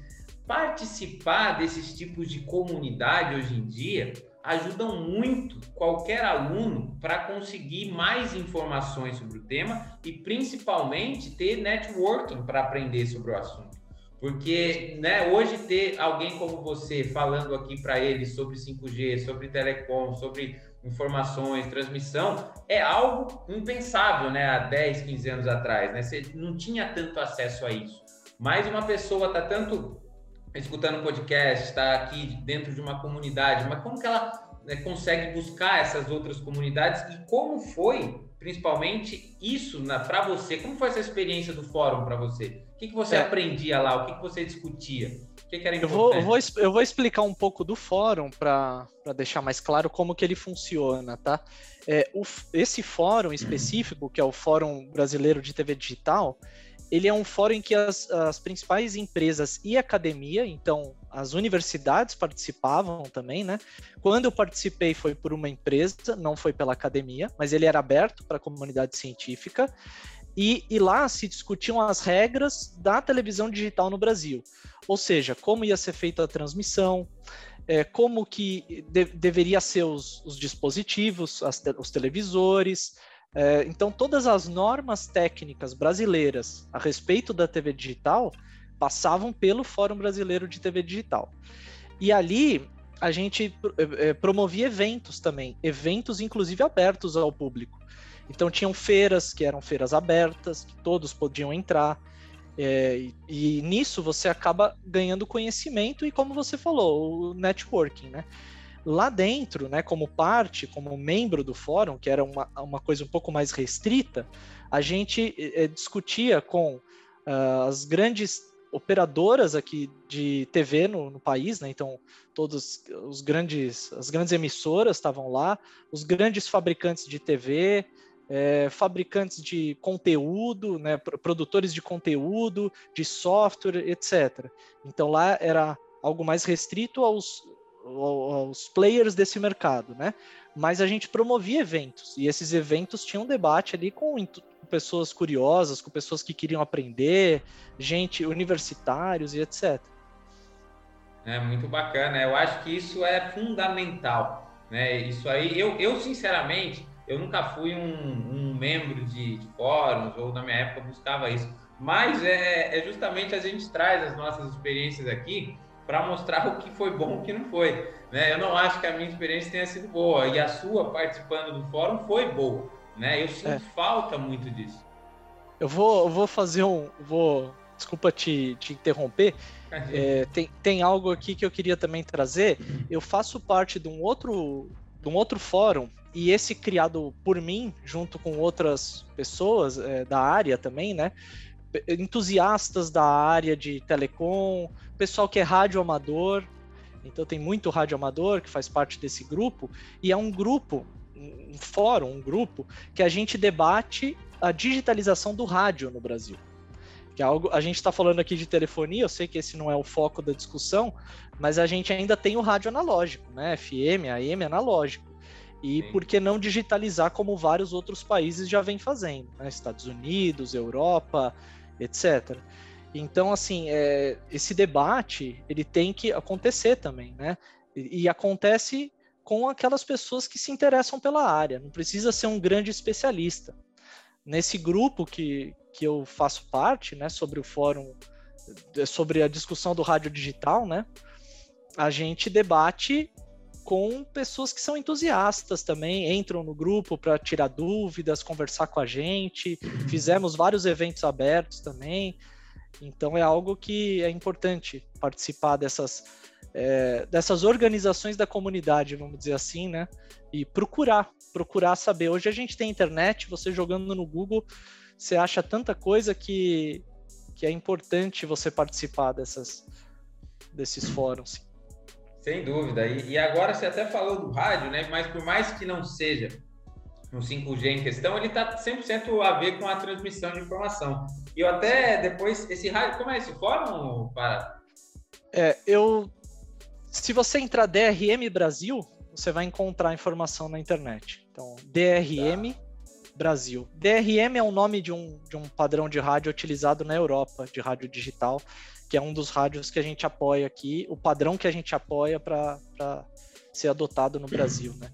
participar desses tipos de comunidade hoje em dia ajudam muito qualquer aluno para conseguir mais informações sobre o tema e principalmente ter networking para aprender sobre o assunto. Porque né, hoje ter alguém como você falando aqui para eles sobre 5G, sobre telecom, sobre informações, transmissão, é algo impensável né, há 10, 15 anos atrás. Né? Você não tinha tanto acesso a isso. Mas uma pessoa está tanto escutando podcast, está aqui dentro de uma comunidade, mas como que ela né, consegue buscar essas outras comunidades e como foi, principalmente, isso para você? Como foi essa experiência do fórum para você? O que, que você é. aprendia lá? O que, que você discutia? O que, que era importante? Eu vou, eu vou, eu vou explicar um pouco do fórum para deixar mais claro como que ele funciona, tá? É, o, esse fórum específico, que é o Fórum Brasileiro de TV Digital, ele é um fórum em que as, as principais empresas e academia, então as universidades participavam também, né? Quando eu participei foi por uma empresa, não foi pela academia, mas ele era aberto para a comunidade científica. E, e, lá se discutiam as regras da televisão digital no Brasil, ou seja, como ia ser feita a transmissão, é, como que de, deveria ser os, os dispositivos, te, os televisores, é, então, todas as normas técnicas brasileiras a respeito da TV digital passavam pelo Fórum Brasileiro de TV Digital. E ali a gente é, promovia eventos também, eventos inclusive abertos ao público. Então tinham feiras que eram feiras abertas, que todos podiam entrar. É, e, e, nisso você acaba ganhando conhecimento e, como você falou, o networking, né? Lá dentro, né, como parte, como membro do fórum, que era uma, uma coisa um pouco mais restrita, a gente é, discutia com uh, as grandes operadoras aqui de TV no, no, país, né? Então todos os grandes, as grandes emissoras estavam lá, os grandes fabricantes de TV, é, fabricantes de conteúdo, né? Produtores de conteúdo, de software, etc. Então lá era algo mais restrito aos aos players desse mercado, né? Mas a gente promovia eventos e esses eventos tinham debate ali com pessoas curiosas, com pessoas que queriam aprender, gente, universitários e etc. É muito bacana. Eu acho que isso é fundamental, né? Isso aí, eu, eu sinceramente, eu nunca fui um, um membro de, de, fóruns ou na minha época buscava isso, mas é, é justamente a gente traz as nossas experiências aqui para mostrar o que foi bom e o que não foi. Né? Eu não acho que a minha experiência tenha sido boa e a sua participando do fórum foi boa. Né? Eu sinto é. falta muito disso. Eu vou, eu vou fazer um. Vou, desculpa te, te interromper. É, tem, tem algo aqui que eu queria também trazer. Eu faço parte de um outro, de um outro fórum e esse criado por mim, junto com outras pessoas é, da área também, né? Entusiastas da área de telecom, pessoal que é rádio amador. Então tem muito rádio amador que faz parte desse grupo e é um grupo, um fórum, um grupo que a gente debate a digitalização do rádio no Brasil. Que é algo, a gente está falando aqui de telefonia, eu sei que esse não é o foco da discussão, mas a gente ainda tem o rádio analógico, né? FM, AM analógico. E Sim. por que não digitalizar como vários outros países já vêm fazendo? Né? Estados Unidos, Europa, etc. Então, assim, é, esse debate ele tem que acontecer também, né? E, e, acontece com aquelas pessoas que se interessam pela área. Não precisa ser um grande especialista. Nesse grupo que, que eu faço parte, né, sobre o fórum, sobre a discussão do rádio digital, né? a gente debate com pessoas que são entusiastas também, entram no grupo para tirar dúvidas, conversar com a gente. Fizemos vários eventos abertos também. Então é algo que é importante participar dessas, é, dessas organizações da comunidade, vamos dizer assim, né? E procurar, procurar saber. Hoje a gente tem internet, você jogando no Google, você acha tanta coisa que, que é importante você participar dessas, desses fóruns. Sem dúvida. E, e, agora você até falou do rádio, né? Mas por mais que não seja no 5G em questão, ele está 100% a ver com a transmissão de informação. E eu até depois, esse rádio, como é esse fórum, para? É, eu. Se você entrar DRM Brasil, você vai encontrar informação na internet. Então, DRM tá. Brasil. DRM é o nome de um, de um padrão de rádio utilizado na Europa, de rádio digital que é um dos rádios que a gente apoia aqui, o padrão que a gente apoia para ser adotado no Brasil, né?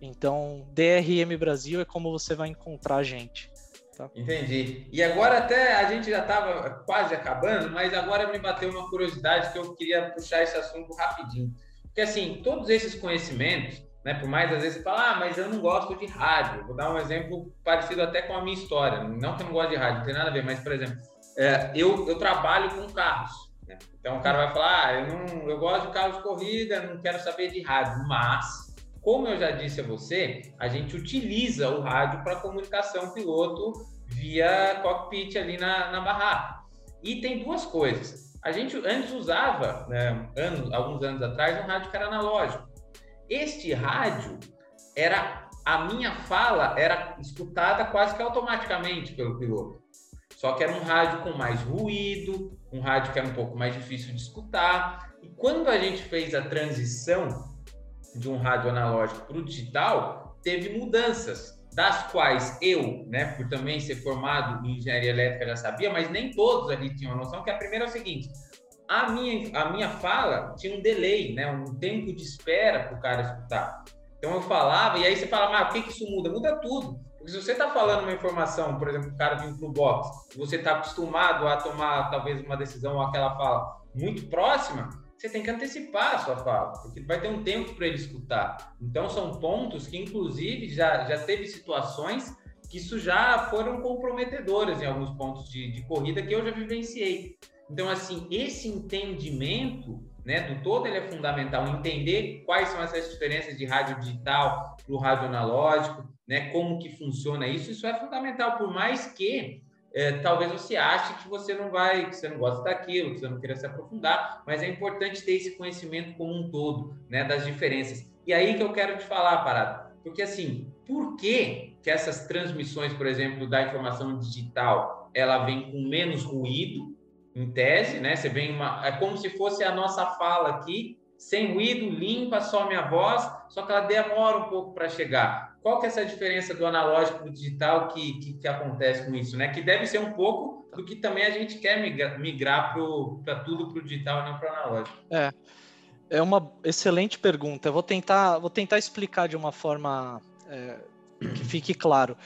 Então, DRM Brasil é como você vai encontrar a gente. Tá? Entendi. E agora até a gente já estava quase acabando, mas agora me bateu uma curiosidade que eu queria puxar esse assunto rapidinho. Porque assim, todos esses conhecimentos, né, por mais às vezes você ah, mas eu não gosto de rádio. Vou dar um exemplo parecido até com a minha história. Não que eu não gosto de rádio, não tem nada a ver, mas por exemplo, é, eu, eu trabalho com carros. Né? Então o cara vai falar, ah, eu, não, eu gosto de carros de corrida, não quero saber de rádio, mas como eu já disse a você, a gente utiliza o rádio para comunicação piloto via cockpit ali na, na barraca. E tem duas coisas. A gente antes usava, né, anos, alguns anos atrás, um rádio que era analógico. Este rádio era a minha fala era escutada quase que automaticamente pelo piloto. Só que era um rádio com mais ruído, um rádio que era um pouco mais difícil de escutar. E quando a gente fez a transição de um rádio analógico para o digital, teve mudanças, das quais eu, né, por também ser formado em engenharia elétrica, já sabia, mas nem todos ali tinham a noção que a primeira é o seguinte: a minha, a minha fala tinha um delay, né, um tempo de espera para o cara escutar. Então eu falava, e aí você fala, mas o que, que isso muda? Muda tudo. Se você está falando uma informação, por exemplo, o cara vindo para o box, você está acostumado a tomar talvez uma decisão ou aquela fala muito próxima, você tem que antecipar a sua fala, porque vai ter um tempo para ele escutar. Então são pontos que, inclusive, já, já teve situações que isso já foram comprometedoras em alguns pontos de, de corrida que eu já vivenciei. Então, assim, esse entendimento né, do todo ele é fundamental. Entender quais são essas diferenças de rádio digital para o rádio analógico, né? Como que funciona isso? Isso é fundamental, por mais que é, talvez você ache que você não vai, que você não gosta daquilo, que você não queira se aprofundar, mas é importante ter esse conhecimento como um todo, né? Das diferenças. E aí que eu quero te falar, Parada, porque assim, por que que essas transmissões, por exemplo, da informação digital, ela vem com menos ruído, em tese, né? Você vem uma, é como se fosse a nossa fala aqui, sem ruído, limpa, só minha voz, só que ela demora um pouco para chegar qual que é essa diferença do analógico para o digital que, que, que, acontece com isso, né? Que deve ser um pouco do que também a gente quer migrar, migrar para tudo para o digital e não para o analógico. É, é uma excelente pergunta. Eu vou tentar, vou tentar explicar de uma forma é, que fique claro.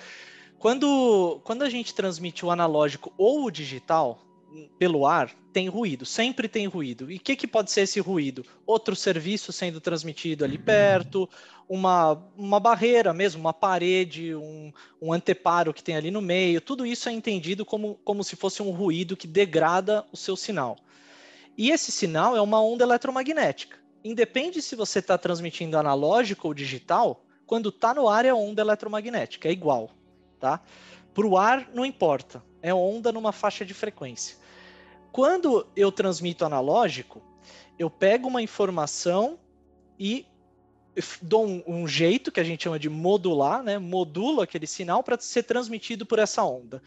Quando, quando a gente transmite o analógico ou o digital, pelo ar tem ruído, sempre tem ruído. E o que, que pode ser esse ruído? Outro serviço sendo transmitido ali perto, uma, uma barreira mesmo, uma parede, um, um anteparo que tem ali no meio, tudo isso é entendido como, como se fosse um ruído que degrada o seu sinal. E esse sinal é uma onda eletromagnética. Independe se você está transmitindo analógico ou digital, quando está no ar é onda eletromagnética, é igual. Tá? Para o ar, não importa é onda numa faixa de frequência. Quando eu transmito analógico, eu pego uma informação e dou um, um, jeito que a gente chama de modular, né? Modulo aquele sinal para ser transmitido por essa onda.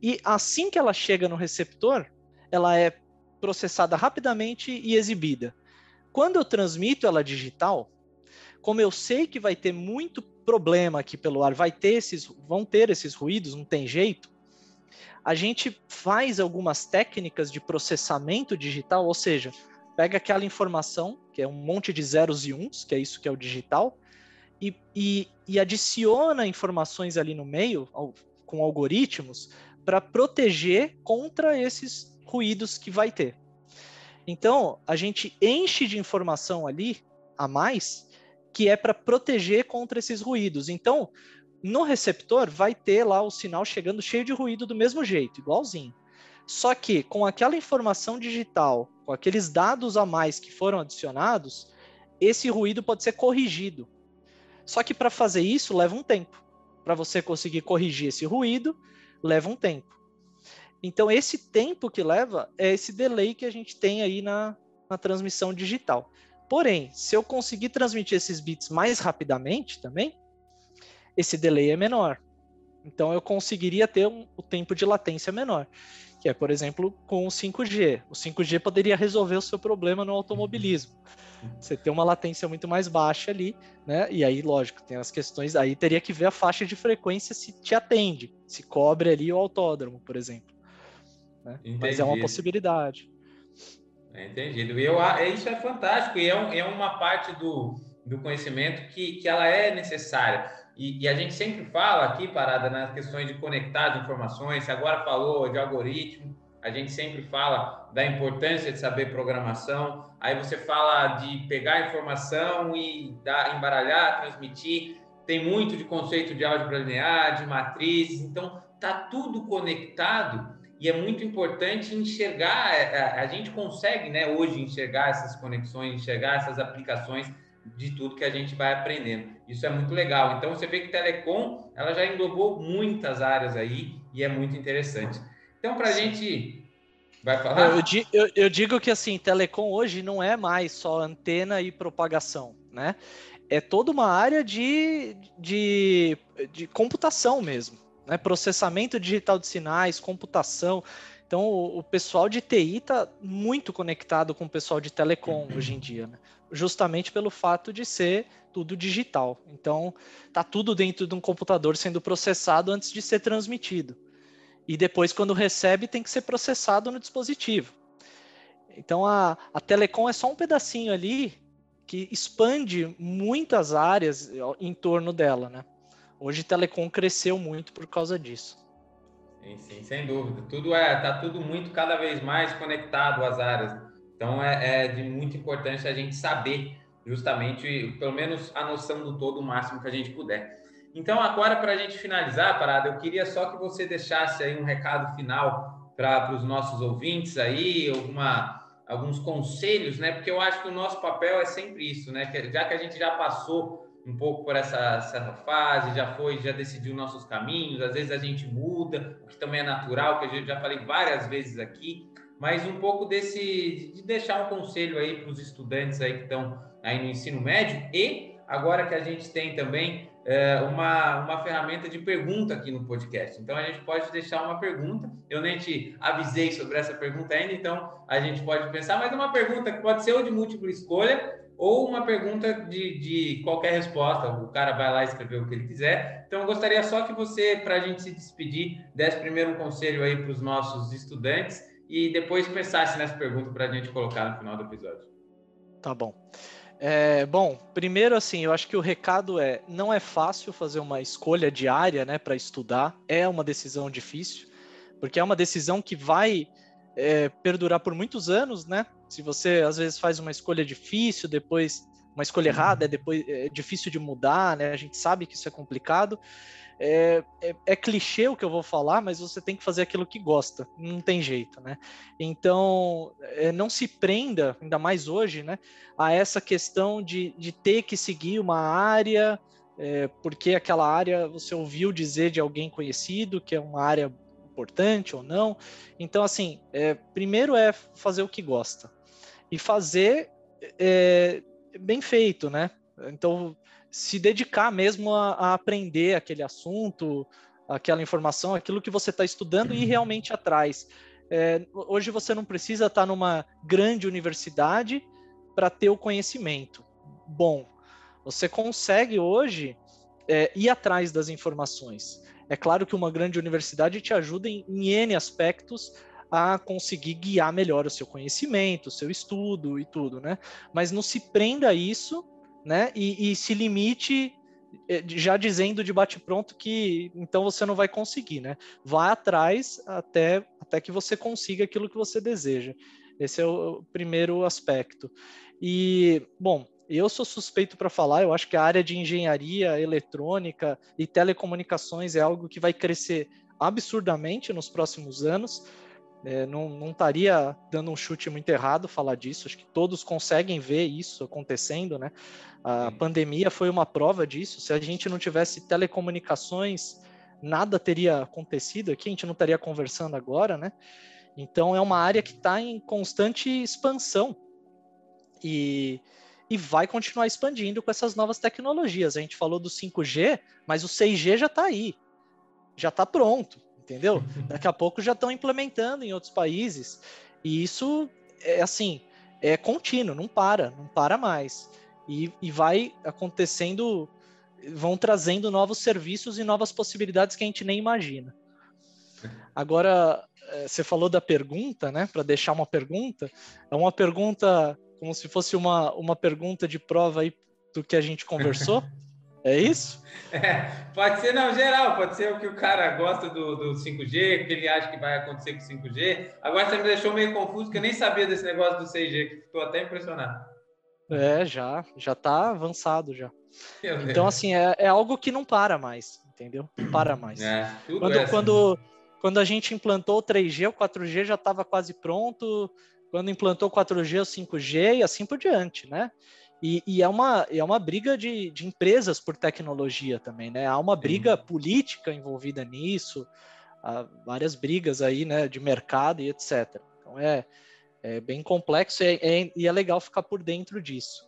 E assim que ela chega no receptor, ela é processada rapidamente e exibida. Quando eu transmito ela digital, como eu sei que vai ter muito problema aqui pelo ar, vai ter esses, vão ter esses ruídos, não tem jeito a gente faz algumas técnicas de processamento digital, ou seja, pega aquela informação, que é um monte de zeros e uns, que é isso que é o digital, e, e, e adiciona informações ali no meio, com algoritmos, para proteger contra esses ruídos que vai ter. Então, a gente enche de informação ali a mais que é para proteger contra esses ruídos. Então, no receptor vai ter lá o sinal chegando cheio de ruído do mesmo jeito, igualzinho. Só que com aquela informação digital, com aqueles dados a mais que foram adicionados, esse ruído pode ser corrigido. Só que para fazer isso leva um tempo. Para você conseguir corrigir esse ruído, leva um tempo. Então, esse tempo que leva é esse delay que a gente tem aí na, na transmissão digital. Porém, se eu conseguir transmitir esses bits mais rapidamente também, esse delay é menor. Então, eu conseguiria ter um, o tempo de latência menor, que é, por exemplo, com o 5G. O 5G poderia resolver o seu problema no automobilismo. Você tem uma latência muito mais baixa ali, né? E aí, lógico, tem as questões. Aí teria que ver a faixa de frequência se te atende, se cobre ali o autódromo, por exemplo. Né? Mas é uma possibilidade. É entendido. E eu, isso é fantástico e é, um, é uma parte do, do conhecimento que, que ela é necessária. E, e, a gente sempre fala aqui, Parada, nas questões de conectar as informações, você agora falou de algoritmo, a gente sempre fala da importância de saber programação, aí você fala de pegar a informação e dar, embaralhar, transmitir, tem muito de conceito de álgebra linear, de matrizes, então tá tudo conectado e é muito importante enxergar, a, é, é, a gente consegue, né, hoje enxergar essas conexões, enxergar essas aplicações de tudo que a gente vai aprendendo. Isso é muito legal. Então você vê que Telecom, ela já englobou muitas áreas aí e é muito interessante. Então para a gente vai falar. Eu, eu, eu, digo que assim, Telecom hoje não é mais só antena e propagação, né? É toda uma área de, de, de computação mesmo né? processamento digital de sinais, computação. Então, o, o pessoal de TI está muito conectado com o pessoal de telecom hoje em dia, né? justamente pelo fato de ser tudo digital. Então, está tudo dentro de um computador sendo processado antes de ser transmitido. E depois, quando recebe, tem que ser processado no dispositivo. Então, a, a telecom é só um pedacinho ali que expande muitas áreas em torno dela, né? Hoje telecom cresceu muito por causa disso. Sim, sim, sem dúvida. Tudo é, tá tudo muito cada vez mais conectado às áreas. Então é, é de muita importância a gente saber justamente, pelo menos a noção do todo o máximo que a gente puder. Então agora para a gente finalizar, parada, eu queria só que você deixasse aí um recado final para os nossos ouvintes aí, alguma alguns conselhos, né? Porque eu acho que o nosso papel é sempre isso, né? Já que a gente já passou um pouco por essa, essa fase, já foi, já decidiu nossos caminhos, às vezes a gente muda, o que também é natural, que a gente já falei várias vezes aqui, mas um pouco desse, de deixar um conselho aí para os estudantes aí que estão aí no ensino médio e agora que a gente tem também é, uma, uma ferramenta de pergunta aqui no podcast. Então a gente pode deixar uma pergunta. Eu nem te avisei sobre essa pergunta ainda, então a gente pode pensar, mas é uma pergunta que pode ser ou de múltipla escolha ou uma pergunta de, de qualquer resposta. O cara vai lá escrever o que ele quiser. Então, eu gostaria só que você, para a gente se despedir, desse primeiro um conselho aí para os nossos estudantes e depois pensasse nessa pergunta para a gente colocar no final do episódio. Tá bom. É, bom, primeiro assim, eu acho que o recado é, não é fácil fazer uma escolha diária, né, para estudar. É uma decisão difícil, porque é uma decisão que vai é, perdurar por muitos anos, né? Se você às vezes faz uma escolha difícil, depois uma escolha errada, é depois é difícil de mudar, né? A gente sabe que isso é complicado. É, é, é, clichê o que eu vou falar, mas você tem que fazer aquilo que gosta, não tem jeito, né? Então, é, não se prenda, ainda mais hoje, né, a essa questão de, de ter que seguir uma área, é, porque aquela área você ouviu dizer de alguém conhecido que é uma área importante ou não. Então, assim, é, primeiro é fazer o que gosta e fazer é, bem feito, né? Então, se dedicar mesmo a, a aprender aquele assunto, aquela informação, aquilo que você está estudando e realmente atrás. É, hoje você não precisa estar tá numa grande universidade para ter o conhecimento. Bom, você consegue hoje é, ir atrás das informações. É claro que uma grande universidade te ajuda em, em N aspectos a conseguir guiar melhor o seu conhecimento, o seu estudo e tudo, né? Mas não se prenda a isso, né? E, e se limite eh, já dizendo de bate-pronto que então você não vai conseguir, né? Vá atrás até, até que você consiga aquilo que você deseja. Esse é o primeiro aspecto. E, bom, eu sou suspeito para falar, eu acho que a área de engenharia eletrônica e telecomunicações é algo que vai crescer absurdamente nos próximos anos. É, não, não estaria dando um chute muito errado falar disso, acho que todos conseguem ver isso acontecendo, né? A Sim. pandemia foi uma prova disso. Se a gente não tivesse telecomunicações, nada teria acontecido aqui, a gente não estaria conversando agora, né? Então é uma área que está em constante expansão e, e vai continuar expandindo com essas novas tecnologias. A gente falou do 5G, mas o 6G já está aí, já está pronto, entendeu? Daqui a pouco já estão implementando em outros países e isso é assim é contínuo, não para, não para mais e, e vai acontecendo, vão trazendo novos serviços e novas possibilidades que a gente nem imagina. Agora, eh, você falou da pergunta, né? Para deixar uma pergunta, é uma pergunta como se fosse uma, uma pergunta de prova aí do que a gente conversou. É isso? É, pode ser, não, geral, pode ser o que o cara gosta do, do 5G, o que ele acha que vai acontecer com o 5G. Agora você me deixou meio confuso, porque eu nem sabia desse negócio do 6G, que estou até impressionado. É, já, já está avançado já. Então, assim, é, é algo que não para mais, entendeu? Não para mais. É, quando, é assim. quando, quando a gente implantou o 3G, o 4G já estava quase pronto, quando implantou 4G, o 5G e assim por diante, né? E, e, é, uma, é uma briga de, de empresas por tecnologia também, né? Há uma briga Sim. política envolvida nisso, há várias brigas aí, né, de mercado e etc. Então é, é bem complexo e é, e é legal ficar por dentro disso.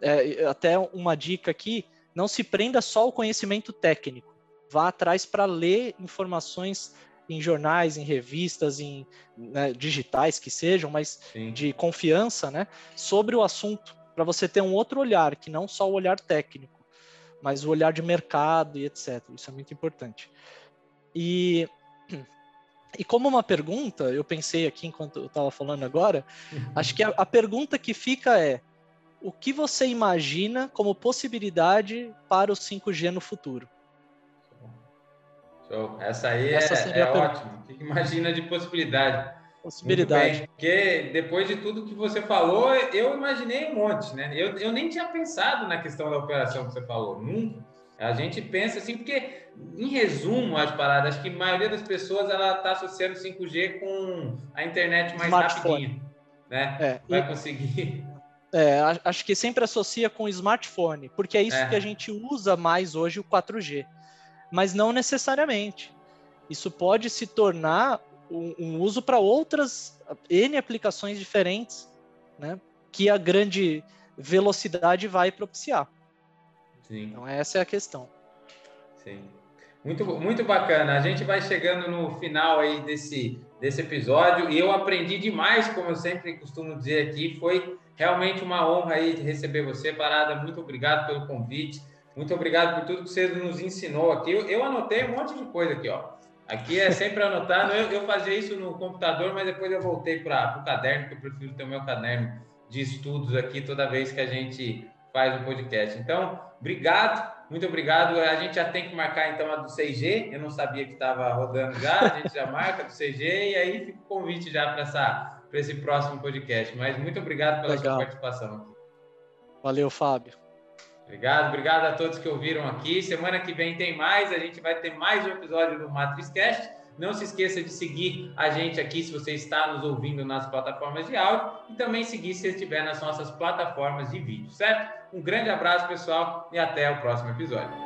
É, até uma dica aqui: não se prenda só ao conhecimento técnico, vá atrás para ler informações em jornais, em revistas, em né, digitais que sejam, mas Sim. de confiança, né, sobre o assunto, para você ter um outro olhar, que não só o olhar técnico, mas o olhar de mercado e etc. Isso é muito importante. E, e como uma pergunta, eu pensei aqui enquanto eu estava falando agora, acho que a, a pergunta que fica é: o que você imagina como possibilidade para o 5G no futuro? Show. Essa aí Essa é, é ótimo. O que imagina de possibilidade? Possibilidade. Porque depois de tudo que você falou, eu imaginei um monte, né? Eu, eu nem tinha pensado na questão da operação que você falou, nunca. A gente pensa assim, porque, em resumo, as paradas, acho que a maioria das pessoas ela está associando 5G com a internet mais Smartphone. rapidinha, né? É, Vai e... conseguir. É, acho que sempre associa com smartphone, porque é isso é. que a gente usa mais hoje, o 4G mas não necessariamente. Isso pode se tornar um, um uso para outras N aplicações diferentes, né? Que a grande velocidade vai propiciar. Sim. Então essa é a questão. Sim. Muito, muito bacana. A gente vai chegando no final aí desse, desse episódio e eu aprendi demais, como eu sempre costumo dizer aqui. Foi realmente uma honra aí de receber você, Parada. Muito obrigado pelo convite. Muito obrigado por tudo que você nos ensinou aqui. Eu, eu anotei um monte de coisa aqui, ó. Aqui é sempre anotado. Eu, eu fazia isso no computador, mas depois eu voltei para o caderno, porque eu prefiro ter o meu caderno de estudos aqui toda vez que a gente faz um podcast. Então, obrigado, muito obrigado. A gente já tem que marcar então a do 6G. Eu não sabia que estava rodando já. A gente já marca do 6G e aí fica o convite já para esse próximo podcast. Mas muito obrigado pela Legal. sua participação. Valeu, Fábio. Obrigado, obrigado a todos que ouviram aqui. Semana que vem tem mais, a gente vai ter mais um episódio do MatrizCast. Não se esqueça de seguir a gente aqui se você está nos ouvindo nas plataformas de áudio e também seguir se estiver nas nossas plataformas de vídeo, certo? Um grande abraço, pessoal, e até o próximo episódio.